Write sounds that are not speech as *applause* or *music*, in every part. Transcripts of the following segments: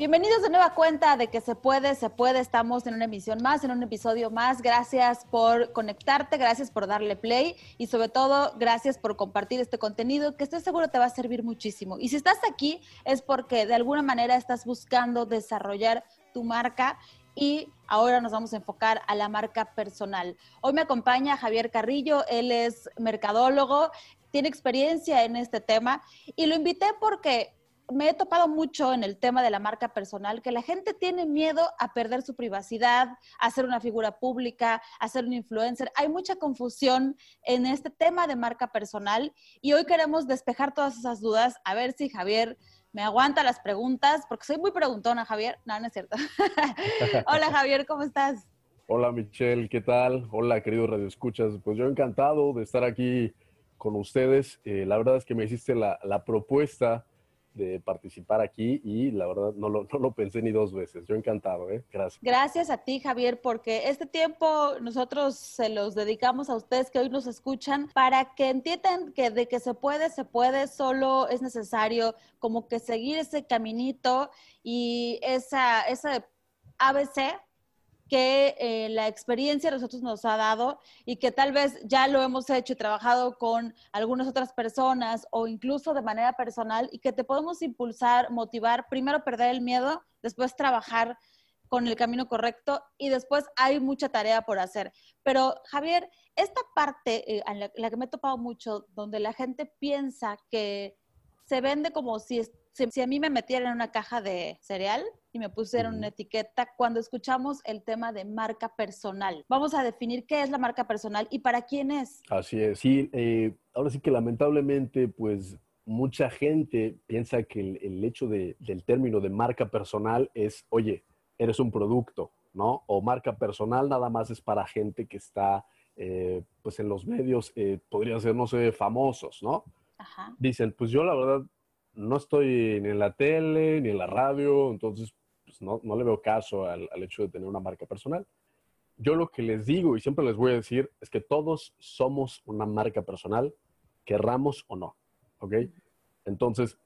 Bienvenidos de nueva cuenta de que se puede, se puede. Estamos en una emisión más, en un episodio más. Gracias por conectarte, gracias por darle play y sobre todo gracias por compartir este contenido que estoy seguro te va a servir muchísimo. Y si estás aquí es porque de alguna manera estás buscando desarrollar tu marca y ahora nos vamos a enfocar a la marca personal. Hoy me acompaña Javier Carrillo, él es mercadólogo, tiene experiencia en este tema y lo invité porque me he topado mucho en el tema de la marca personal, que la gente tiene miedo a perder su privacidad, a ser una figura pública, a ser un influencer. Hay mucha confusión en este tema de marca personal y hoy queremos despejar todas esas dudas, a ver si Javier me aguanta las preguntas, porque soy muy preguntona, Javier. No, no es cierto. *laughs* Hola, Javier, ¿cómo estás? Hola, Michelle, ¿qué tal? Hola, querido Radio Escuchas. Pues yo encantado de estar aquí con ustedes. Eh, la verdad es que me hiciste la, la propuesta de participar aquí y la verdad no lo, no lo, pensé ni dos veces. Yo encantado, ¿eh? Gracias. Gracias a ti, Javier, porque este tiempo nosotros se los dedicamos a ustedes que hoy nos escuchan para que entiendan que de que se puede, se puede, solo es necesario como que seguir ese caminito y esa, esa ABC que eh, la experiencia nosotros nos ha dado y que tal vez ya lo hemos hecho y trabajado con algunas otras personas o incluso de manera personal y que te podemos impulsar, motivar, primero perder el miedo, después trabajar con el camino correcto y después hay mucha tarea por hacer. Pero Javier, esta parte eh, la, que me he topado mucho, donde la gente piensa que se vende como si, si, si a mí me metieran en una caja de cereal, y me pusieron una etiqueta cuando escuchamos el tema de marca personal. Vamos a definir qué es la marca personal y para quién es. Así es, sí, eh, ahora sí que lamentablemente pues mucha gente piensa que el, el hecho de, del término de marca personal es, oye, eres un producto, ¿no? O marca personal nada más es para gente que está eh, pues en los medios, eh, podría ser, no sé, famosos, ¿no? Ajá. Dicen, pues yo la verdad no estoy ni en la tele, ni en la radio, entonces pues no, no, le veo caso al, al, hecho de tener una marca personal. Yo lo que les digo y siempre les voy a decir es que todos somos una marca personal, querramos o no, ¿ok? Entonces,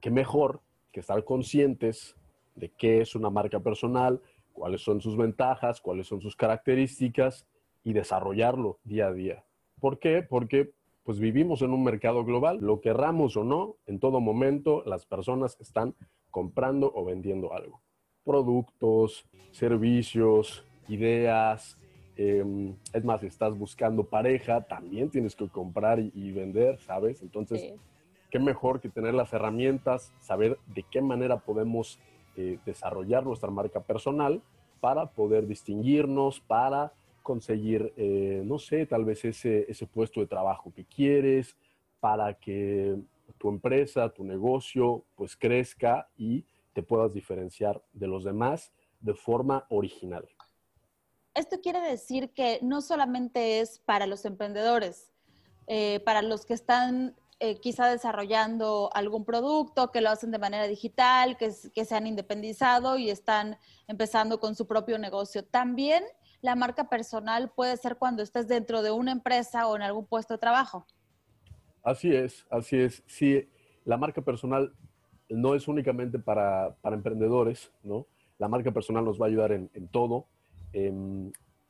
qué mejor que estar conscientes de qué es una marca personal, cuáles son sus ventajas, cuáles son sus características y desarrollarlo día a día. ¿Por qué? Porque pues vivimos en un mercado global, lo querramos o no, en todo momento las personas están comprando o vendiendo algo. Productos, servicios, ideas. Eh, es más, si estás buscando pareja, también tienes que comprar y, y vender, ¿sabes? Entonces, sí. qué mejor que tener las herramientas, saber de qué manera podemos eh, desarrollar nuestra marca personal para poder distinguirnos, para conseguir, eh, no sé, tal vez ese, ese puesto de trabajo que quieres, para que tu empresa, tu negocio, pues crezca y te puedas diferenciar de los demás de forma original. Esto quiere decir que no solamente es para los emprendedores, eh, para los que están eh, quizá desarrollando algún producto, que lo hacen de manera digital, que, que se han independizado y están empezando con su propio negocio. También la marca personal puede ser cuando estés dentro de una empresa o en algún puesto de trabajo. Así es, así es. Sí, la marca personal no es únicamente para, para emprendedores, ¿no? La marca personal nos va a ayudar en, todo. Eh,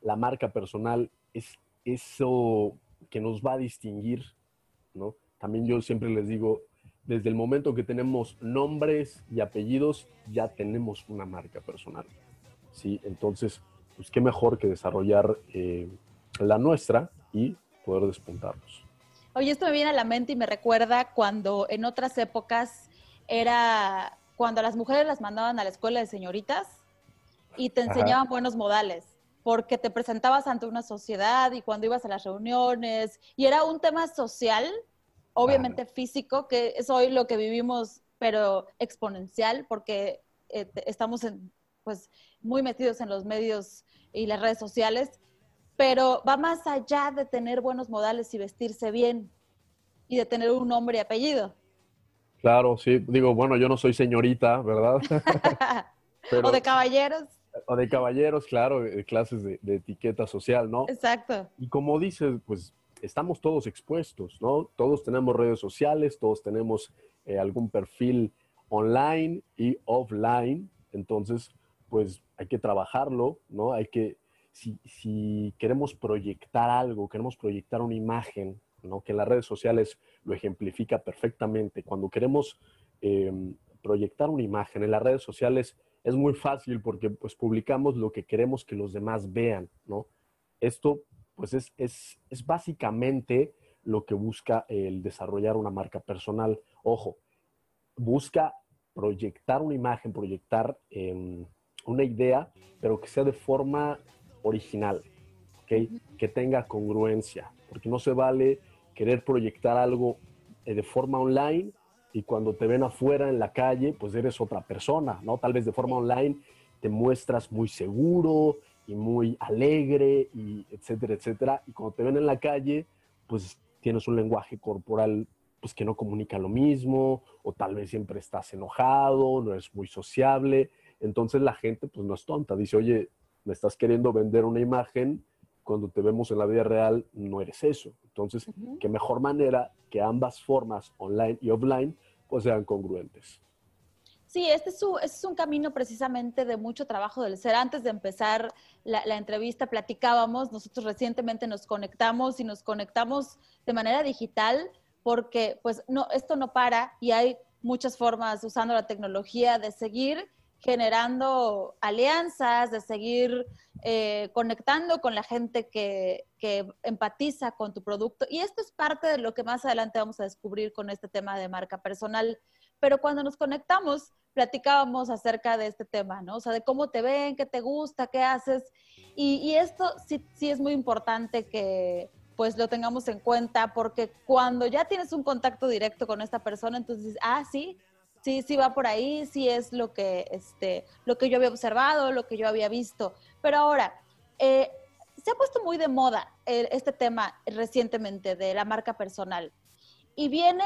la marca personal es eso que nos va a distinguir, ¿no? También yo siempre les digo, desde el momento que tenemos nombres y apellidos, ya tenemos una marca personal, ¿sí? Entonces, pues qué mejor que desarrollar eh, la nuestra y poder despuntarnos. Oye, esto me viene a la mente y me recuerda cuando en otras épocas era cuando a las mujeres las mandaban a la escuela de señoritas y te enseñaban Ajá. buenos modales, porque te presentabas ante una sociedad y cuando ibas a las reuniones, y era un tema social, obviamente Ajá. físico, que es hoy lo que vivimos, pero exponencial, porque eh, estamos en, pues, muy metidos en los medios y las redes sociales, pero va más allá de tener buenos modales y vestirse bien y de tener un nombre y apellido. Claro, sí. Digo, bueno, yo no soy señorita, ¿verdad? *laughs* pero, o de caballeros. O de caballeros, claro, clases de, de, etiqueta social, ¿no? Exacto. Y como dices, pues estamos todos expuestos, ¿no? Todos tenemos redes sociales, todos tenemos eh, algún perfil online y offline. Entonces, pues hay que trabajarlo, ¿no? Hay que, si, queremos proyectar algo, queremos proyectar una imagen, ¿no? Que en las redes sociales lo ejemplifica perfectamente. Cuando queremos em, proyectar una imagen en las redes sociales es muy fácil porque pues publicamos lo que queremos que los demás vean. Esto pues es, es, es básicamente lo que busca el desarrollar una marca personal. Ojo, busca proyectar una imagen, proyectar em, una idea, pero que sea de forma original, ¿ok? Que tenga congruencia, porque no se vale querer proyectar algo eh, de forma online y cuando te ven afuera en la calle, pues eres otra persona, ¿no? Tal vez de forma online te muestras muy seguro y muy alegre y etcétera, etcétera. Y cuando te ven en la calle, pues tienes un lenguaje corporal pues que no comunica lo mismo o tal vez siempre estás enojado, no eres muy sociable. Entonces la gente pues no es tonta, dice, oye, me estás queriendo vender una imagen, cuando te vemos en la vida real no eres eso. Entonces, qué mejor manera que ambas formas, online y offline, pues sean congruentes. Sí, este es, un, este es, un camino precisamente de mucho trabajo del ser. Antes de empezar la, la, entrevista platicábamos, nosotros recientemente nos conectamos y nos conectamos de manera digital porque pues no, esto no para y hay muchas formas usando la tecnología de seguir generando alianzas, de seguir eh, conectando con la gente que, que, empatiza con tu producto. Y esto es parte de lo que más adelante vamos a descubrir con este tema de marca personal. Pero cuando nos conectamos, platicábamos acerca de este tema, ¿no? O sea, de cómo te ven, qué te gusta, qué haces. Y, y esto sí, sí es muy importante que pues lo tengamos en cuenta porque cuando ya tienes un contacto directo con esta persona, entonces, ah, sí, sí, sí va por ahí, sí es lo que, este, lo que yo había observado, lo que yo había visto. Pero ahora, eh, se ha puesto muy de moda este tema recientemente de la marca personal y viene,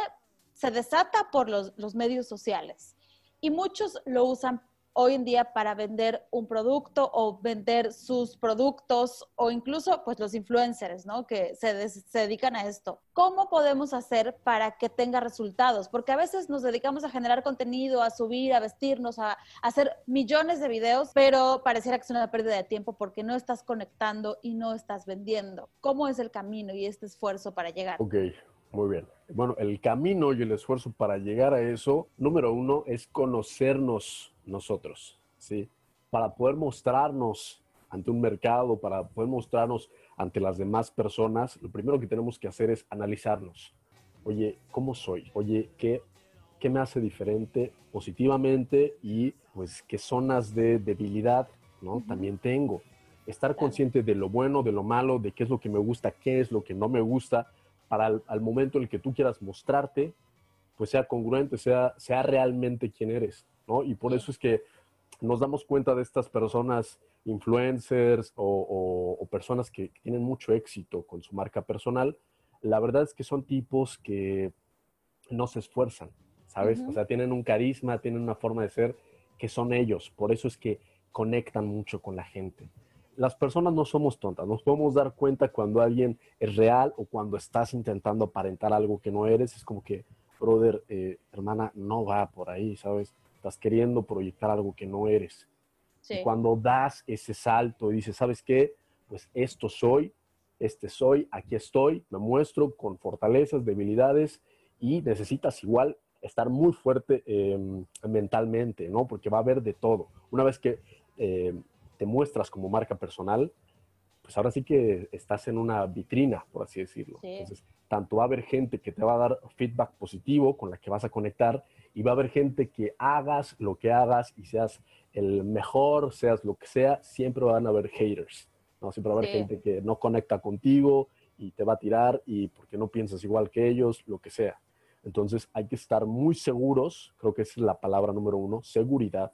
se desata por los, los medios sociales y muchos lo usan hoy en día para vender un producto o vender sus productos o incluso pues los influencers, ¿no? Que se, dedican a esto. ¿Cómo podemos hacer para que tenga resultados? Porque a veces nos dedicamos a generar contenido, a subir, a vestirnos, a, a hacer millones de videos, pero pareciera que es una pérdida de tiempo porque no estás conectando y no estás vendiendo. ¿Cómo es el camino y este esfuerzo para llegar? Ok, muy bien. Bueno, el camino y el esfuerzo para llegar a eso, número uno, es conocernos nosotros, ¿sí? Para poder mostrarnos ante un mercado, para poder mostrarnos ante las demás personas, lo primero que tenemos que hacer es analizarnos. Oye, ¿cómo soy? Oye, ¿qué, qué me hace diferente positivamente? Y pues, ¿qué zonas de debilidad ¿no? también tengo? Estar consciente de lo bueno, de lo malo, de qué es lo que me gusta, qué es lo que no me gusta, para al, momento en el que tú quieras mostrarte, pues sea congruente, sea, sea realmente quien eres, ¿no? Y por eso es que nos damos cuenta de estas personas influencers o, personas que, tienen mucho éxito con su marca personal. La verdad es que son tipos que no se esfuerzan, ¿sabes? O sea, tienen un carisma, tienen una forma de ser que son ellos. Por eso es que conectan mucho con la gente las personas no somos tontas, nos podemos dar cuenta cuando alguien es real o cuando estás intentando aparentar algo que no eres. Es como que, brother, eh, hermana, no va por ahí, ¿sabes? Estás queriendo proyectar algo que no eres. Y cuando das ese salto y dices, ¿sabes qué? Pues esto soy, este soy, aquí estoy, me muestro con fortalezas, debilidades y necesitas igual estar muy fuerte em, mentalmente, ¿no? Porque va a haber de todo. Una vez que em, te muestras como marca personal, pues ahora sí que estás en una vitrina, por así decirlo. Entonces, tanto va a haber gente que te va a dar feedback positivo con la que vas a conectar y va a haber gente que hagas lo que hagas y seas el mejor, seas lo que sea, siempre van a haber haters. ¿no? Siempre va a haber gente que no conecta contigo y te va a tirar y porque no piensas igual que ellos, lo que sea. Entonces hay que estar muy seguros, creo que esa es la palabra número uno, seguridad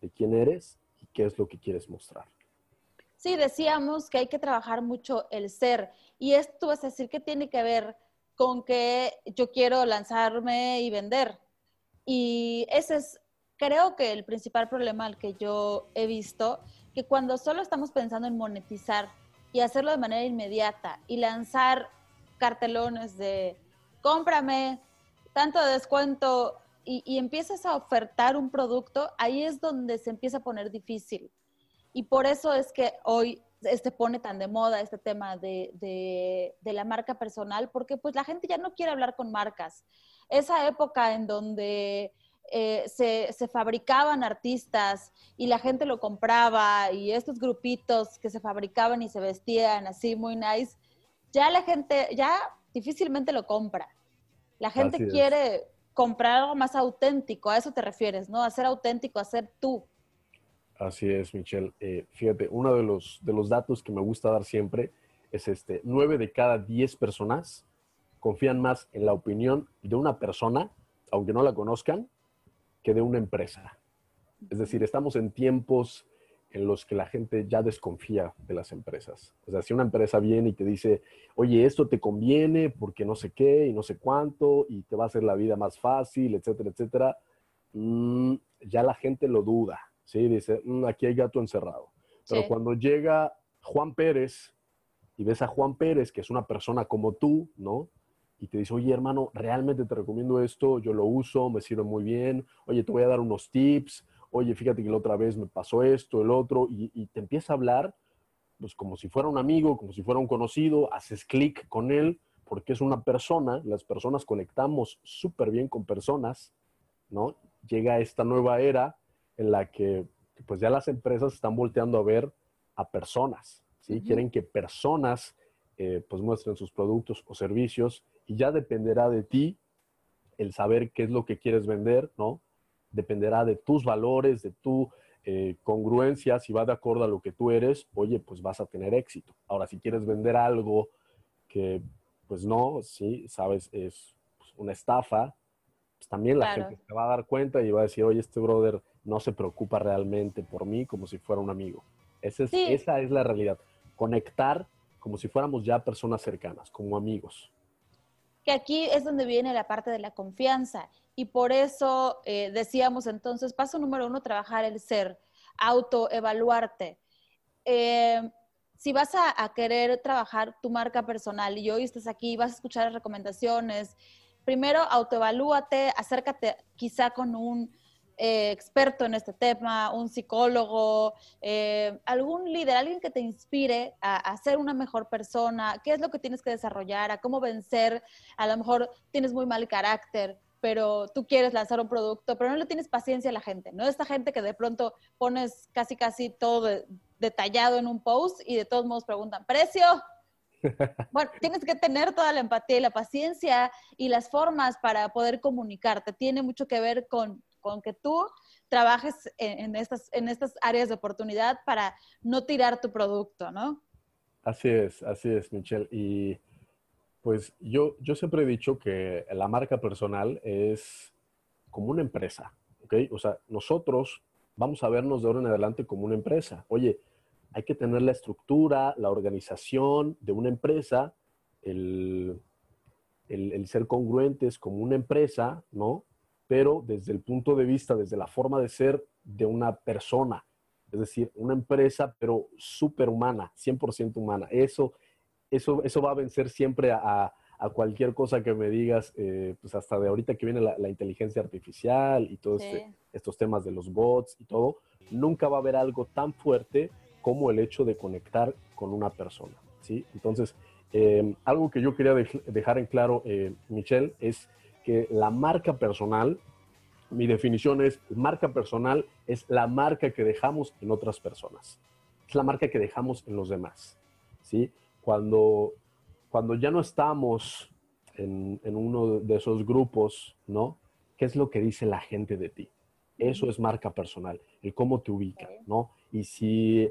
de quién eres qué es lo que quieres mostrar. Sí, decíamos que hay que trabajar mucho el ser. Y esto es decir que tiene que ver con que yo quiero lanzarme y vender. Y ese es, creo que el principal problema al que yo he visto, que cuando solo estamos pensando en monetizar y hacerlo de manera inmediata y lanzar cartelones de cómprame, tanto de descuento, y, empiezas a ofertar un producto, ahí es donde se empieza a poner difícil. Y por eso es que hoy este pone tan de moda este tema de, de, la marca personal, porque pues la gente ya no quiere hablar con marcas. Esa época en donde eh, se, se, fabricaban artistas y la gente lo compraba y estos grupitos que se fabricaban y se vestían así muy nice, ya la gente ya difícilmente lo compra. La gente quiere comprar algo más auténtico, a eso te refieres, ¿no? A ser auténtico, a ser tú. Así es, Michelle. Eh, fíjate, uno de los, de los datos que me gusta dar siempre es este, nueve de cada diez personas confían más en la opinión de una persona, aunque no la conozcan, que de una empresa. Es decir, estamos en tiempos en los que la gente ya desconfía de las empresas. O sea, si una empresa viene y te dice, oye, esto te conviene porque no sé qué y no sé cuánto y te va a hacer la vida más fácil, etcétera, etcétera, mm, ya la gente lo duda, ¿sí? Dice, mm, aquí hay gato encerrado. Pero cuando llega Juan Pérez y ves a Juan Pérez, que es una persona como tú, ¿no? Y te dice, oye, hermano, realmente te recomiendo esto, yo lo uso, me sirve muy bien, oye, te voy a dar unos tips, oye, fíjate que la otra vez me pasó esto, el otro, y, te empieza a hablar, pues como si fuera un amigo, como si fuera un conocido, haces clic con él, porque es una persona, las personas conectamos súper bien con personas, ¿no? Llega esta nueva era en la que pues ya las empresas están volteando a ver a personas, ¿sí? Quieren que personas eh, pues muestren sus productos o servicios y ya dependerá de ti el saber qué es lo que quieres vender, ¿no? dependerá de tus valores, de tu eh, congruencia, si va de acuerdo a lo que tú eres, oye, pues vas a tener éxito. Ahora, si quieres vender algo que, pues no, sí, sabes, es pues, una estafa, pues también la gente se va a dar cuenta y va a decir, oye, este brother no se preocupa realmente por mí como si fuera un amigo. Esa es, esa es la realidad. Conectar como si fuéramos ya personas cercanas, como amigos. Que aquí es donde viene la parte de la confianza y por eso eh, decíamos entonces, paso número uno, trabajar el ser, autoevaluarte. Eh, si vas a, querer trabajar tu marca personal y hoy estás aquí, vas a escuchar las recomendaciones, primero autoevalúate, acércate quizá con un eh, experto en este tema, un psicólogo, algún líder, alguien que te inspire a, a, ser una mejor persona, qué es lo que tienes que desarrollar, a cómo vencer, a lo mejor tienes muy mal carácter, pero tú quieres lanzar un producto, pero no le tienes paciencia a la gente, ¿no? Esta gente que de pronto pones casi, casi todo detallado en un post y de todos modos preguntan, ¿precio? *laughs* Bueno, tienes que tener toda la empatía y la paciencia y las formas para poder comunicarte. Tiene mucho que ver con, con que tú trabajes en, estas, en estas áreas de oportunidad para no tirar tu producto, ¿no? Así es, así es, Michelle. Y pues yo, yo siempre he dicho que la marca personal es como una empresa, ¿ok? O sea, nosotros vamos a vernos de ahora en adelante como una empresa. Oye, hay que tener la estructura, la organización de una empresa, el, el, ser congruentes como una empresa, ¿no? Pero desde el punto de vista, desde la forma de ser de una persona, es decir, una empresa, pero superhumana, 100% humana. Eso eso, eso va a vencer siempre a, a cualquier cosa que me digas, eh, pues hasta de ahorita que viene la, la inteligencia artificial y todos este, estos temas de los bots y todo, nunca va a haber algo tan fuerte como el hecho de conectar con una persona, ¿sí? Entonces, eh, algo que yo quería dejar en claro, eh, Michelle, es que la marca personal, mi definición es, marca personal es la marca que dejamos en otras personas, es la marca que dejamos en los demás, ¿sí? cuando, cuando ya no estamos en, uno de esos grupos, ¿no? ¿Qué es lo que dice la gente de ti? Eso es marca personal, el cómo te ubica, ¿no? Y si,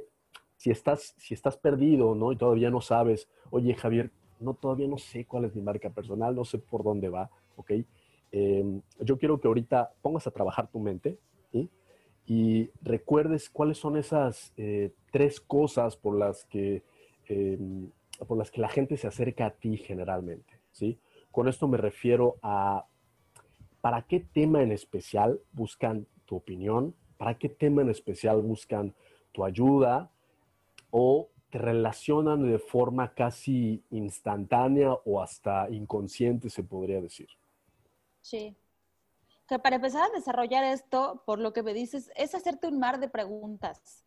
si, estás, si estás perdido, ¿no? Y todavía no sabes, oye, Javier, no, todavía no sé cuál es mi marca personal, no sé por dónde va, ¿ok? Em, yo quiero que ahorita pongas a trabajar tu mente y recuerdes cuáles son esas eh, tres cosas por las que em, por las que la gente se acerca a ti generalmente, ¿sí? Con esto me refiero a para qué tema en especial buscan tu opinión, para qué tema en especial buscan tu ayuda o te relacionan de forma casi instantánea o hasta inconsciente, se podría decir. Sí. que para empezar a desarrollar esto, por lo que me dices, es hacerte un mar de preguntas.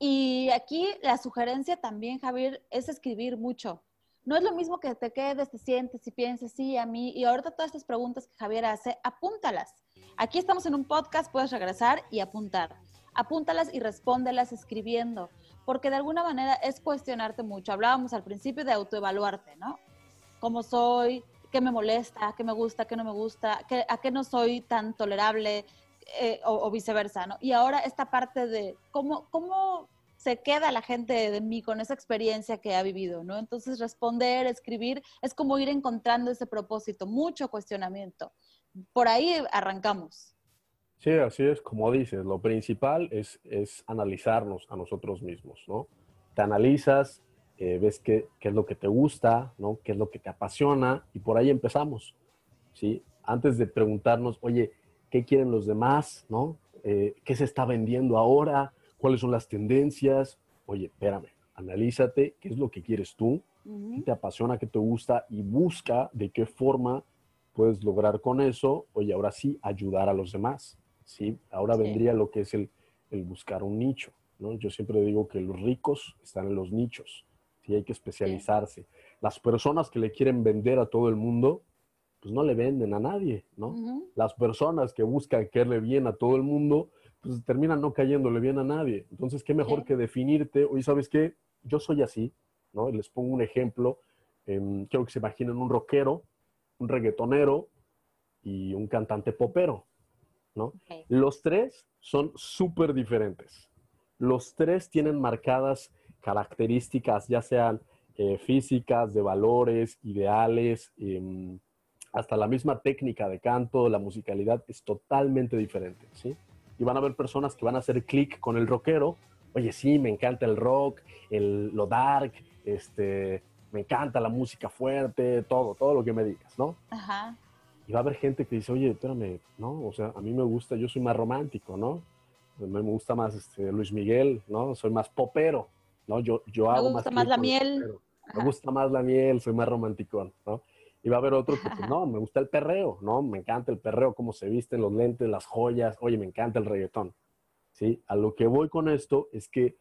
Y aquí la sugerencia también, Javier, es escribir mucho. No es lo mismo que te quedes, te sientes y pienses, sí, a mí. Y ahorita todas estas preguntas que Javier hace, apúntalas. Aquí estamos en un podcast, puedes regresar y apuntar. Apúntalas y respóndelas escribiendo, porque de alguna manera es cuestionarte mucho. Hablábamos al principio de autoevaluarte, ¿no? ¿Cómo soy? ¿Qué me molesta? ¿Qué me gusta? ¿Qué no me gusta? ¿A qué no soy tan tolerable? Eh, o, viceversa, ¿no? Y ahora esta parte de cómo, cómo se queda la gente de mí con esa experiencia que ha vivido, ¿no? Entonces responder, escribir, es como ir encontrando ese propósito, mucho cuestionamiento. Por ahí arrancamos. Sí, así es, como dices, lo principal es, es analizarnos a nosotros mismos, ¿no? Te analizas, eh, ves qué, qué, es lo que te gusta, ¿no? Qué es lo que te apasiona y por ahí empezamos, ¿sí? Antes de preguntarnos, oye, ¿qué quieren los demás, ¿no? Eh, ¿Qué se está vendiendo ahora? ¿Cuáles son las tendencias? Oye, espérame, analízate qué es lo que quieres tú, qué te apasiona, qué te gusta y busca de qué forma puedes lograr con eso, oye, ahora sí, ayudar a los demás. ¿sí? Ahora vendría lo que es el, buscar un nicho, ¿no? Yo siempre digo que los ricos están en los nichos, ¿sí? Hay que especializarse. Las personas que le quieren vender a todo el mundo, pues no le venden a nadie, ¿no? Las personas que buscan caerle bien a todo el mundo, pues terminan no cayéndole bien a nadie. Entonces, ¿qué mejor que definirte? Oye, ¿sabes qué? Yo soy así, ¿no? les pongo un ejemplo. quiero que se imaginen un rockero, un reggaetonero y un cantante popero. Los tres son súper diferentes. Los tres tienen marcadas características, ya sean eh, físicas, de valores, ideales, em, hasta la misma técnica de canto, la musicalidad es totalmente diferente, ¿sí? Y van a haber personas que van a hacer clic con el rockero. Oye, sí, me encanta el rock, el, lo dark, este, me encanta la música fuerte, todo, todo lo que me digas, ¿no? Ajá. Y va a haber gente que dice, oye, espérame, ¿no? O sea, a mí me gusta, yo soy más romántico, ¿no? Me gusta más este, Luis Miguel, ¿no? Soy más popero, ¿no? Yo, yo hago más... Me gusta más, la miel. Me gusta más la miel, soy más romántico, ¿no? Y va a haber otro que, pues, no, me gusta el perreo, ¿no? Me encanta el perreo, cómo se visten los lentes, las joyas. Oye, me encanta el reggaetón, ¿sí? A lo que voy con esto es que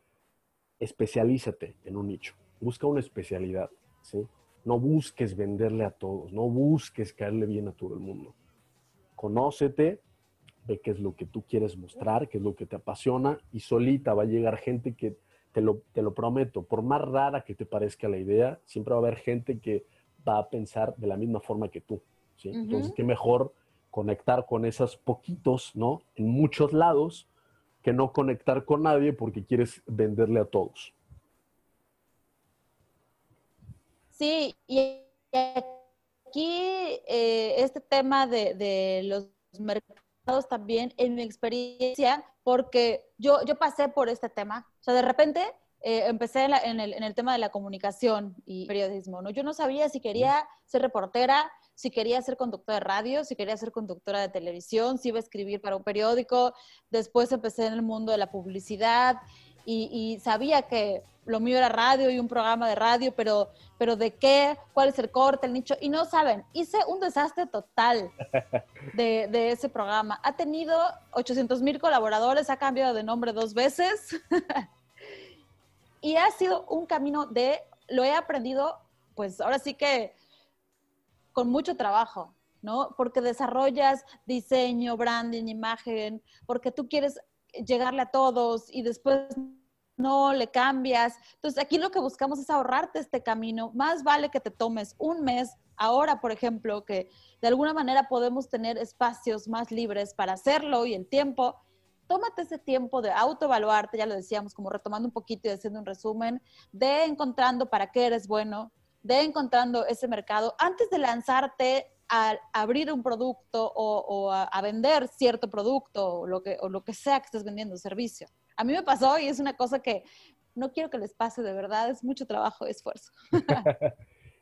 especialízate en un nicho. Busca una especialidad, ¿sí? No busques venderle a todos, no busques caerle bien a todo el mundo. Conócete, ve qué es lo que tú quieres mostrar, qué es lo que te apasiona y solita va a llegar gente que, te lo, te lo prometo, por más rara que te parezca la idea, siempre va a haber gente que va a pensar de la misma forma que tú. ¿sí? Entonces, qué mejor conectar con esos poquitos, ¿no? En muchos lados, que no conectar con nadie porque quieres venderle a todos. Sí, y aquí eh, este tema de, los mercados también, en mi experiencia, porque yo, yo pasé por este tema, o sea, de repente eh, empecé en, el, en, el, tema de la comunicación y periodismo, ¿no? Yo no sabía si quería ser reportera, si quería ser conductora de radio, si quería ser conductora de televisión, si iba a escribir para un periódico. Después empecé en el mundo de la publicidad y, sabía que lo mío era radio y un programa de radio, pero, pero de qué, cuál es el corte, el nicho, y no saben, hice un desastre total *laughs* de, de ese programa. Ha tenido 800 mil colaboradores, ha cambiado de nombre dos veces *laughs* y ha sido un camino de, lo he aprendido, pues ahora sí que con mucho trabajo, ¿no? Porque desarrollas diseño, branding, imagen, porque tú quieres llegarle a todos y después no le cambias. Entonces, aquí lo que buscamos es ahorrarte este camino. Más vale que te tomes un mes, ahora, por ejemplo, que de alguna manera podemos tener espacios más libres para hacerlo y el tiempo. Tómate ese tiempo de autoevaluarte, ya lo decíamos, como retomando un poquito y haciendo un resumen, de encontrando para qué eres bueno, de encontrando ese mercado antes de lanzarte a abrir un producto o, a, vender cierto producto o lo, que, o lo que sea que estés vendiendo, servicio. A mí me pasó y es una cosa que no quiero que les pase de verdad, es mucho trabajo y esfuerzo. *laughs*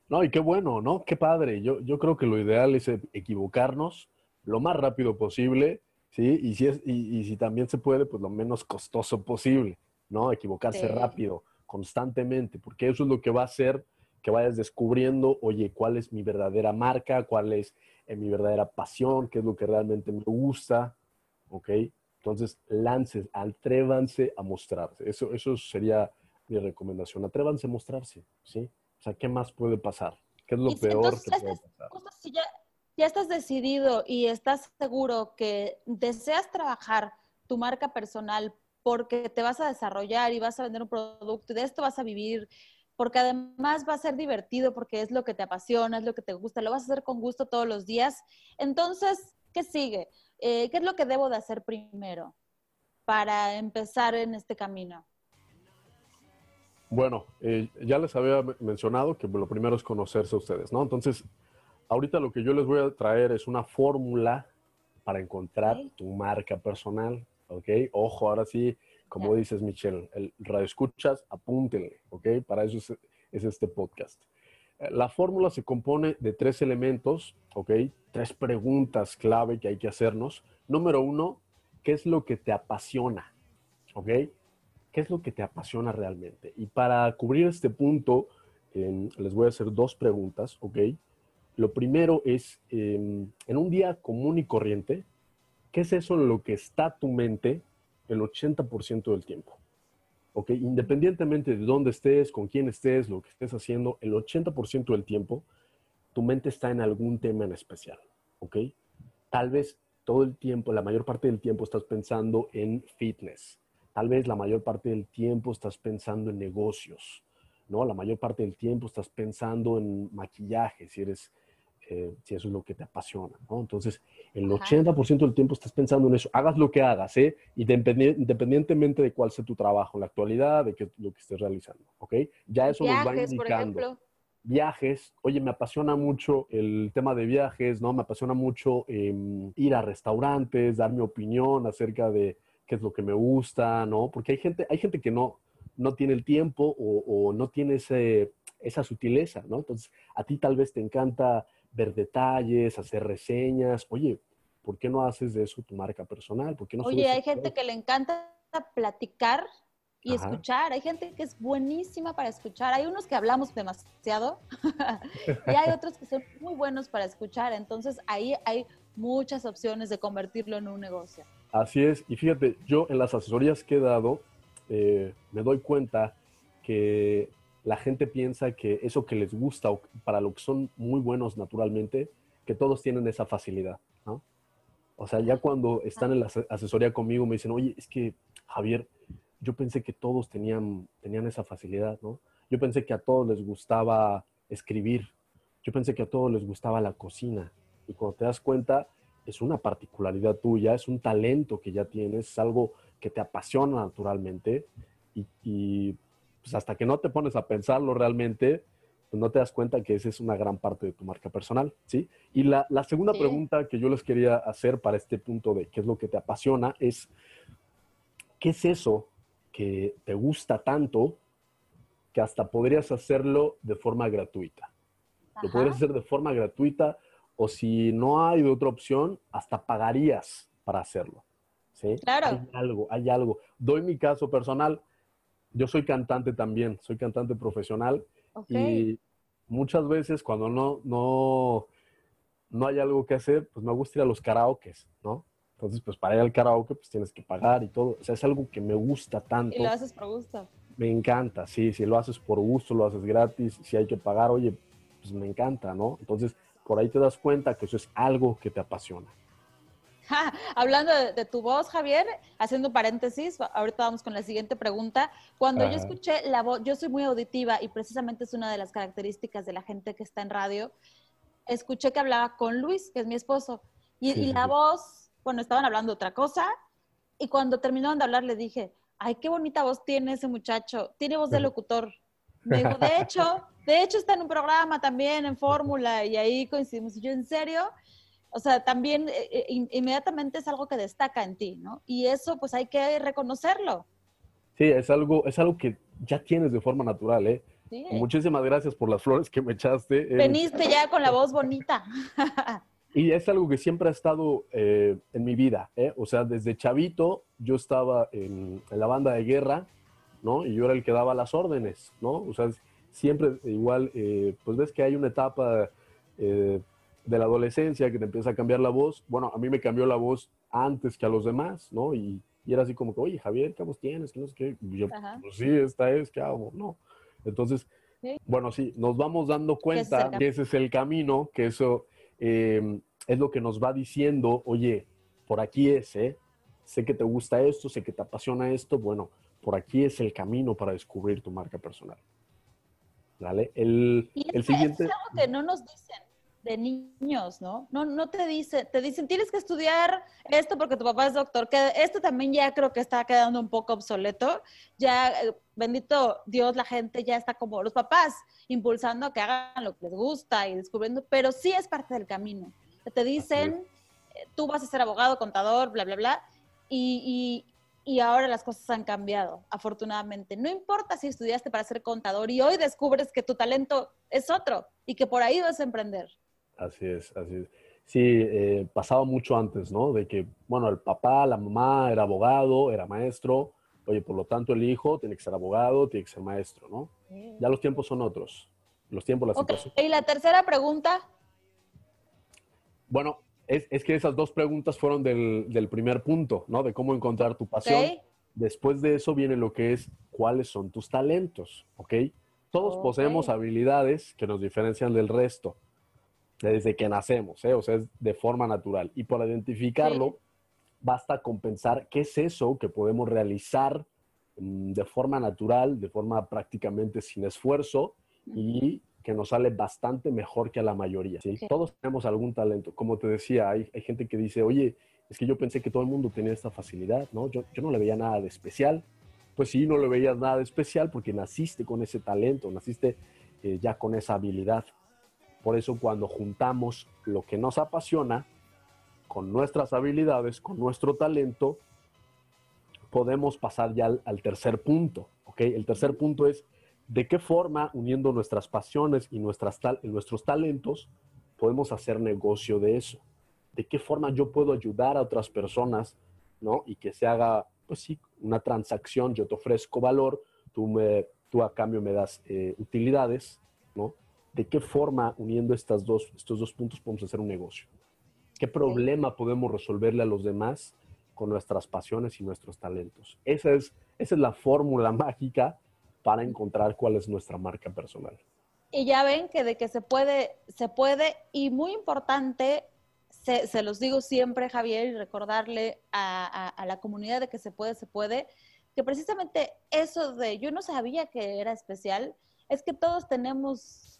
no, y qué bueno, ¿no? Qué padre. Yo, yo creo que lo ideal es equivocarnos lo más rápido posible, ¿sí? Y si, es, y, si también se puede, pues lo menos costoso posible, ¿no? Equivocarse rápido, constantemente, porque eso es lo que va a hacer que vayas descubriendo, oye, cuál es mi verdadera marca, cuál es eh, mi verdadera pasión, qué es lo que realmente me gusta, ¿ok? Entonces, lances, atrévanse a mostrarse. Eso, eso sería mi recomendación. Atrévanse a mostrarse, ¿sí? O sea, ¿qué más puede pasar? ¿Qué es lo peor que puede pasar? Si ya, ya estás decidido y estás seguro que deseas trabajar tu marca personal porque te vas a desarrollar y vas a vender un producto y de esto vas a vivir, porque además va a ser divertido porque es lo que te apasiona, es lo que te gusta, lo vas a hacer con gusto todos los días. Entonces, ¿qué sigue? Eh, ¿Qué es lo que debo de hacer primero para empezar en este camino? Bueno, eh, ya les había mencionado que lo primero es conocerse a ustedes, ¿no? Entonces, ahorita lo que yo les voy a traer es una fórmula para encontrar tu marca personal, ¿ok? Ojo, ahora sí, como dices, Michelle, el radio escuchas, apúntenle, ¿ok? Para eso es, es este podcast. Eh, la fórmula se compone de tres elementos, ¿ok? Tres preguntas clave que hay que hacernos. Número uno, ¿qué es lo que te apasiona? ¿Ok? ¿Qué es lo que te apasiona realmente? Y para cubrir este punto, em, les voy a hacer dos preguntas, ¿ok? Lo primero es, em, en un día común y corriente, ¿qué es eso en lo que está tu mente el 80% del tiempo? ¿Ok? Independientemente de dónde estés, con quién estés, lo que estés haciendo, el 80% del tiempo, tu mente está en algún tema en especial. ¿Ok? Tal vez todo el tiempo, la mayor parte del tiempo estás pensando en fitness, Tal vez la mayor parte del tiempo estás pensando en negocios, ¿no? La mayor parte del tiempo estás pensando en maquillaje, si eres, eh, si eso es lo que te apasiona, ¿no? Entonces, el 80% del tiempo estás pensando en eso. Hagas lo que hagas, ¿eh? Independientemente de cuál sea tu trabajo en la actualidad, de qué, lo que estés realizando, ¿ok? Ya eso nos va indicando. Viajes, oye, me apasiona mucho el tema de viajes, ¿no? Me apasiona mucho em, ir a restaurantes, dar mi opinión acerca de qué es lo que me gusta, ¿no? Porque hay gente, hay gente que no, no tiene el tiempo o, no tiene ese, esa sutileza, ¿no? Entonces, a ti tal vez te encanta ver detalles, hacer reseñas. Oye, ¿por qué no haces de eso tu marca personal? ¿Por qué no Oye, hay gente que le encanta platicar y escuchar. Hay gente que es buenísima para escuchar. Hay unos que hablamos demasiado *laughs* y hay otros que son muy buenos para escuchar. Entonces ahí hay muchas opciones de convertirlo en un negocio. Así es, y fíjate, yo en las asesorías que he dado, eh, me doy cuenta que la gente piensa que eso que les gusta o para lo que son muy buenos naturalmente, que todos tienen esa facilidad. O sea, ya cuando están en la asesoría conmigo me dicen, oye, es que Javier, yo pensé que todos tenían, tenían esa facilidad, ¿no? Yo pensé que a todos les gustaba escribir, yo pensé que a todos les gustaba la cocina. Y cuando te das cuenta, es una particularidad tuya, es un talento que ya tienes, es algo que te apasiona naturalmente y, pues hasta que no te pones a pensarlo realmente, pues no te das cuenta que esa es una gran parte de tu marca personal, ¿sí? Y la, segunda pregunta que yo les quería hacer para este punto de qué es lo que te apasiona es, ¿qué es eso que te gusta tanto que hasta podrías hacerlo de forma gratuita? Lo podrías hacer de forma gratuita o si no hay otra opción, hasta pagarías para hacerlo. ¿sí? Claro. Hay algo, hay algo. Doy mi caso personal. Yo soy cantante también, soy cantante profesional y muchas veces cuando no, no, no hay algo que hacer, pues me gusta ir a los karaokes, ¿no? Entonces, pues para ir al karaoke, pues tienes que pagar y todo. O sea, es algo que me gusta tanto. Y lo haces por gusto. Me encanta, sí, si lo haces por gusto, lo haces gratis, si hay que pagar, oye, pues me encanta, ¿no? Entonces, por ahí te das cuenta que eso es algo que te apasiona. *laughs* hablando de, tu voz, Javier, haciendo paréntesis, ahorita vamos con la siguiente pregunta. Cuando yo escuché la voz, yo soy muy auditiva y precisamente es una de las características de la gente que está en radio. Escuché que hablaba con Luis, que es mi esposo, y, y la voz, bueno, estaban hablando otra cosa, y cuando terminaron de hablar le dije, ay, qué bonita voz tiene ese muchacho, tiene voz de locutor. Me dijo, de *laughs* hecho, de hecho está en un programa también en Fórmula y ahí coincidimos. Y yo, ¿en serio? O sea, también eh, eh, inmediatamente es algo que destaca en ti, ¿no? Y eso pues hay que reconocerlo. Sí, es algo, es algo que ya tienes de forma natural, ¿eh? Muchísimas gracias por las flores que me echaste. Veniste ya con la voz bonita. *laughs* y es algo que siempre ha estado eh, en mi vida, ¿eh? O sea, desde chavito yo estaba en, en la banda de guerra, ¿no? Y yo era el que daba las órdenes, ¿no? O sea, siempre igual, eh, pues ves que hay una etapa eh, de la adolescencia que te empieza a cambiar la voz. Bueno, a mí me cambió la voz antes que a los demás, ¿no? Y, era así como que, oye, Javier, ¿qué voz tienes? ¿Qué no sé qué? yo, pues sí, esta es, ¿qué hago? No. Entonces, bueno, sí, nos vamos dando cuenta que ese es el camino, que eso eh, es lo que nos va diciendo, oye, por aquí es, ¿eh? Sé que te gusta esto, sé que te apasiona esto, bueno, por aquí es el camino para descubrir tu marca personal. ¿Vale? El, el siguiente... Es algo que no nos dicen de niños, ¿no? No, no te dicen, te dicen, tienes que estudiar esto porque tu papá es doctor, que esto también ya creo que está quedando un poco obsoleto. Ya, eh, bendito Dios, la gente ya está como los papás, impulsando a que hagan lo que les gusta y descubriendo, pero sí es parte del camino. Te dicen, eh, tú vas a ser abogado, contador, bla, bla, bla, y, y ahora las cosas han cambiado, afortunadamente. No importa si estudiaste para ser contador y hoy descubres que tu talento es otro y que por ahí vas a emprender. Así es, así es. Sí, eh, pasaba mucho antes, ¿no? De que, bueno, el papá, la mamá era abogado, era maestro, oye, por lo tanto el hijo tiene que ser abogado, tiene que ser maestro, ¿no? Ya los tiempos son otros. Los tiempos, la situación. Y la tercera pregunta. Bueno, es, es, que esas dos preguntas fueron del, del, primer punto, ¿no? De cómo encontrar tu pasión. Después de eso viene lo que es cuáles son tus talentos, ¿ok? Todos poseemos habilidades que nos diferencian del resto desde que nacemos, ¿eh? o sea, es de forma natural. Y para identificarlo, basta con pensar qué es eso que podemos realizar mm, de forma natural, de forma prácticamente sin esfuerzo y que nos sale bastante mejor que a la mayoría. ¿sí? Todos tenemos algún talento. Como te decía, hay, hay, gente que dice, oye, es que yo pensé que todo el mundo tenía esta facilidad, ¿no? Yo, yo no le veía nada de especial. Pues sí, no le veías nada de especial porque naciste con ese talento, naciste eh, ya con esa habilidad. Por eso cuando juntamos lo que nos apasiona con nuestras habilidades, con nuestro talento, podemos pasar ya al, tercer punto. ¿ok? El tercer punto es de qué forma, uniendo nuestras pasiones y nuestros talentos, podemos hacer negocio de eso. De qué forma yo puedo ayudar a otras personas, ¿no? Y que se haga, pues sí, una transacción, yo te ofrezco valor, tú, me, tú a cambio me das eh, utilidades, ¿no? De qué forma, uniendo estas dos, estos dos puntos, podemos hacer un negocio. ¿Qué problema podemos resolverle a los demás con nuestras pasiones y nuestros talentos? Esa es, esa es la fórmula *laughs* mágica para encontrar cuál es nuestra marca personal. Y ya ven que de que se puede, se puede, y muy importante, se, los digo siempre, Javier, y recordarle a, a la comunidad de que se puede, se puede, que precisamente eso de yo no sabía que era especial, es que todos tenemos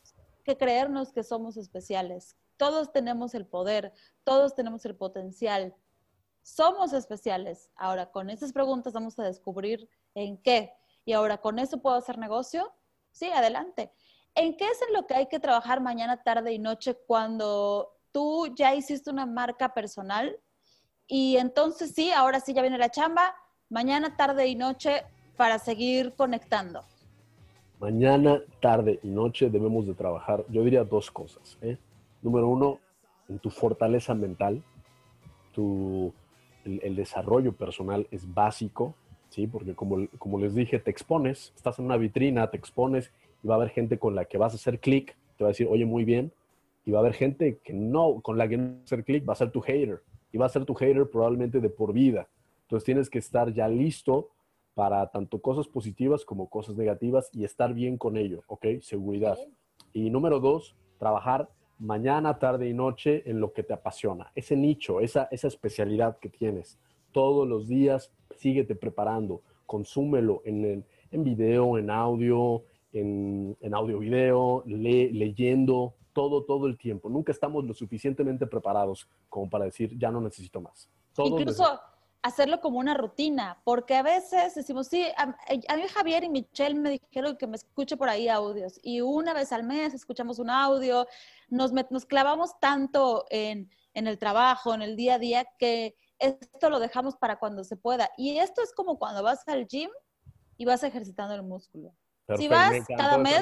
que creernos que somos especiales. Todos tenemos el poder, todos tenemos el potencial. Somos especiales. Ahora, con esas preguntas vamos a descubrir en qué. Y ahora, ¿con eso puedo hacer negocio? Sí, adelante. ¿En qué es en lo que hay que trabajar mañana, tarde y noche cuando tú ya hiciste una marca personal? Y entonces sí, ahora sí ya viene la chamba, mañana, tarde y noche para seguir conectando. Mañana, tarde y noche debemos de trabajar, yo diría dos cosas. ¿eh? Número uno, en tu fortaleza mental, tu, el, desarrollo personal es básico, ¿sí? Porque como, como les dije, te expones, estás en una vitrina, te expones y va a haber gente con la que vas a hacer clic, te va a decir, oye, muy bien, y va a haber gente que no, con la que no vas a hacer clic, va a ser tu hater, y va a ser tu hater probablemente de por vida. Entonces tienes que estar ya listo para tanto cosas positivas como cosas negativas y estar bien con ello, ¿ok? Seguridad. Y número dos, trabajar mañana, tarde y noche en lo que te apasiona, ese nicho, esa, esa especialidad que tienes. Todos los días síguete preparando, consúmelo en, en video, en audio, en, en audio video, leyendo, todo, todo el tiempo. Nunca estamos lo suficientemente preparados como para decir, ya no necesito más. Incluso hacerlo como una rutina, porque a veces decimos, sí, a, mí Javier y Michelle me dijeron que me escuche por ahí audios y una vez al mes escuchamos un audio, nos, nos clavamos tanto en, en el trabajo, en el día a día, que esto lo dejamos para cuando se pueda. Y esto es como cuando vas al gym y vas ejercitando el músculo. si vas cada mes,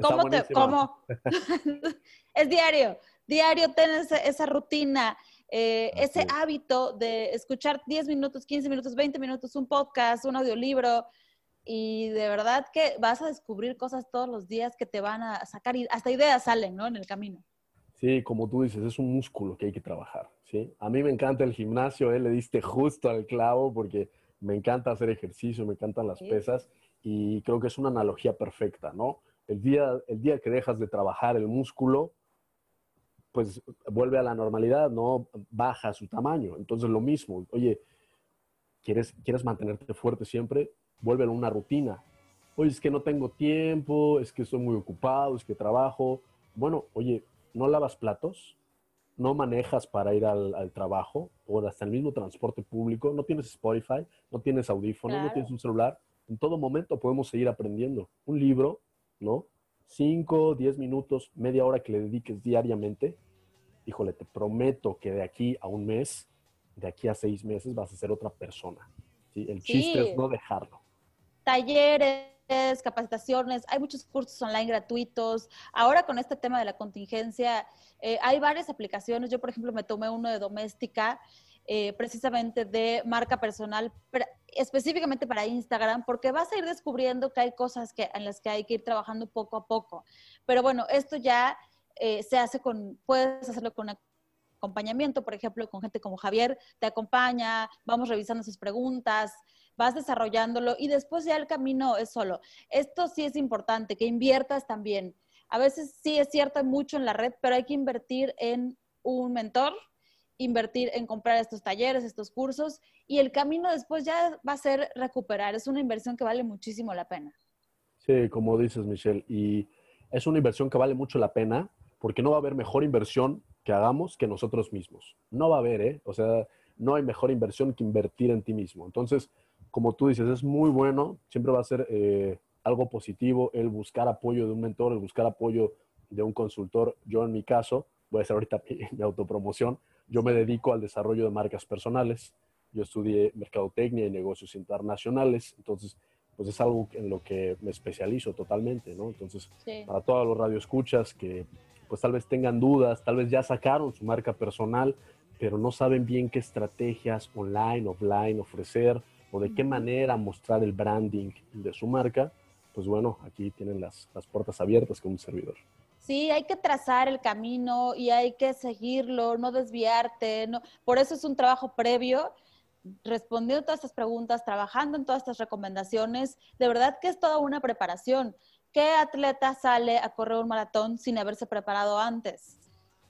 ¿cómo te, cómo? *laughs* es diario, diario tienes esa rutina eh, ese hábito de escuchar 10 minutos, 15 minutos, 20 minutos, un podcast, un audiolibro, y de verdad que vas a descubrir cosas todos los días que te van a sacar y hasta ideas salen, ¿no? En el camino. Sí, como tú dices, es un músculo que hay que trabajar, ¿sí? A mí me encanta el gimnasio, ¿eh? le diste justo al clavo porque me encanta hacer ejercicio, me encantan las pesas y creo que es una analogía perfecta, ¿no? El día, el día que dejas de trabajar el músculo, pues vuelve a la normalidad, ¿no? Baja su tamaño. Entonces lo mismo, oye, ¿quieres, quieres mantenerte fuerte siempre? Vuelve a una rutina. Oye, es que no tengo tiempo, es que estoy muy ocupado, es que trabajo. Bueno, oye, ¿no lavas platos? ¿No manejas para ir al, trabajo o hasta el mismo transporte público? ¿No tienes Spotify? ¿No tienes audífonos? ¿No tienes un celular? En todo momento podemos seguir aprendiendo. Un libro, ¿no? Cinco, diez minutos, media hora que le dediques diariamente, híjole, te prometo que de aquí a un mes, de aquí a seis meses vas a ser otra persona. ¿sí? El chiste es no dejarlo. Talleres, capacitaciones, hay muchos cursos online gratuitos. Ahora con este tema de la contingencia, eh, hay varias aplicaciones. Yo, por ejemplo, me tomé uno de doméstica, eh, precisamente de marca personal, específicamente para Instagram, porque vas a ir descubriendo que hay cosas que, en las que hay que ir trabajando poco a poco. Pero bueno, esto ya eh, se hace con, puedes hacerlo con acompañamiento, por ejemplo, con gente como Javier, te acompaña, vamos revisando sus preguntas, vas desarrollándolo y después ya el camino es solo. Esto sí es importante, que inviertas también. A veces sí es cierto, mucho en la red, pero hay que invertir en un mentor, invertir en comprar estos talleres, estos cursos y el camino después ya va a ser recuperar. Es una inversión que vale muchísimo la pena. Sí, como dices, Michelle, y es una inversión que vale mucho la pena porque no va a haber mejor inversión que hagamos que nosotros mismos. No va a haber, ¿eh? O sea, no hay mejor inversión que invertir en ti mismo. Entonces, como tú dices, es muy bueno, siempre va a ser eh, algo positivo el buscar apoyo de un mentor, el buscar apoyo de un consultor. Yo en mi caso, voy a hacer ahorita *laughs* mi, autopromoción, yo me dedico al desarrollo de marcas personales. Yo estudié mercadotecnia y negocios internacionales, entonces pues es algo en lo que me especializo totalmente, ¿no? Entonces, para todos los radioescuchas que pues tal vez tengan dudas, tal vez ya sacaron su marca personal, pero no saben bien qué estrategias online, offline ofrecer o de qué manera mostrar el branding de su marca, pues bueno, aquí tienen las, las puertas abiertas con un servidor. Sí, hay que trazar el camino y hay que seguirlo, no desviarte, no, por eso es un trabajo previo respondiendo todas estas preguntas, trabajando en todas estas recomendaciones, de verdad que es toda una preparación. ¿Qué atleta sale a correr un maratón sin haberse preparado antes?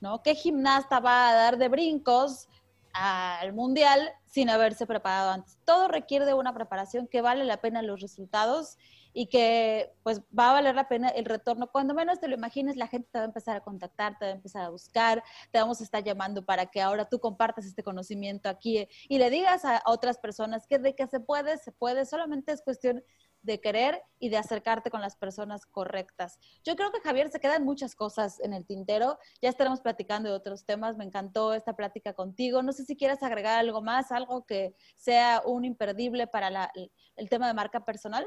¿No? ¿Qué gimnasta va a dar de brincos al mundial sin haberse preparado antes? Todo requiere de una preparación que vale la pena los resultados y que pues va a valer la pena el retorno. Cuando menos te lo imagines, la gente te va a empezar a contactar, te va a empezar a buscar, te vamos a estar llamando para que ahora tú compartas este conocimiento aquí y le digas a otras personas que de que se puede, se puede, solamente es cuestión de querer y de acercarte con las personas correctas. Yo creo que Javier se quedan muchas cosas en el tintero. Ya estaremos platicando de otros temas. Me encantó esta plática contigo. No sé si quieres agregar algo más, algo que sea un imperdible para el tema de marca personal.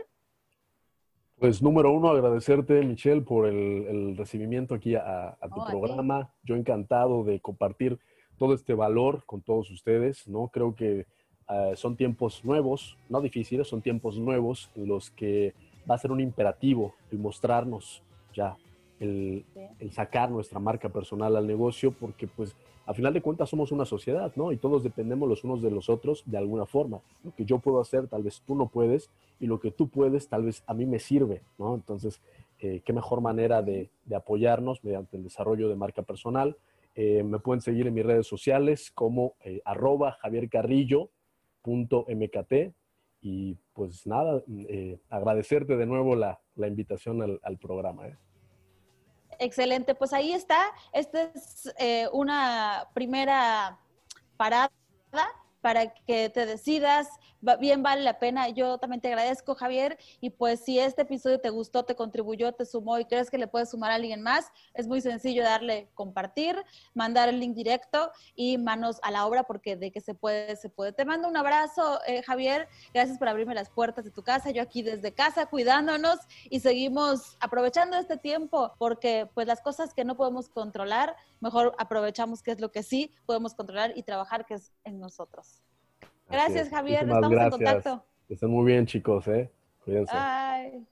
Pues número uno, agradecerte, Michelle, por el, recibimiento aquí a, tu programa. Yo encantado de compartir todo este valor con todos ustedes, ¿no? Creo que eh, son tiempos nuevos, no difíciles, son tiempos nuevos en los que va a ser un imperativo el mostrarnos ya, el, sacar nuestra marca personal al negocio, porque pues a final de cuentas somos una sociedad, ¿no? Y todos dependemos los unos de los otros de alguna forma. Lo que yo puedo hacer, tal vez tú no puedes, y lo que tú puedes, tal vez a mí me sirve, ¿no? Entonces, eh, qué mejor manera de, apoyarnos mediante el desarrollo de marca personal. Eh, me pueden seguir en mis redes sociales como eh, arroba Javier Carrillo .mkt y pues nada, eh, agradecerte de nuevo la, invitación al, programa. ¿eh? Excelente, pues ahí está. Esta es eh, una primera parada para que te decidas bien vale la pena. Yo también te agradezco, Javier. Y pues si este episodio te gustó, te contribuyó, te sumó y crees que le puedes sumar a alguien más, es muy sencillo darle compartir, mandar el link directo y manos a la obra porque de que se puede, se puede. Te mando un abrazo, eh, Javier. Gracias por abrirme las puertas de tu casa. Yo aquí desde casa cuidándonos y seguimos aprovechando este tiempo porque pues las cosas que no podemos controlar, mejor aprovechamos que es lo que sí podemos controlar y trabajar que es en nosotros. Gracias, Javier. Estamos en contacto. Estén muy bien, chicos. ¿eh? Cuídense. Bye.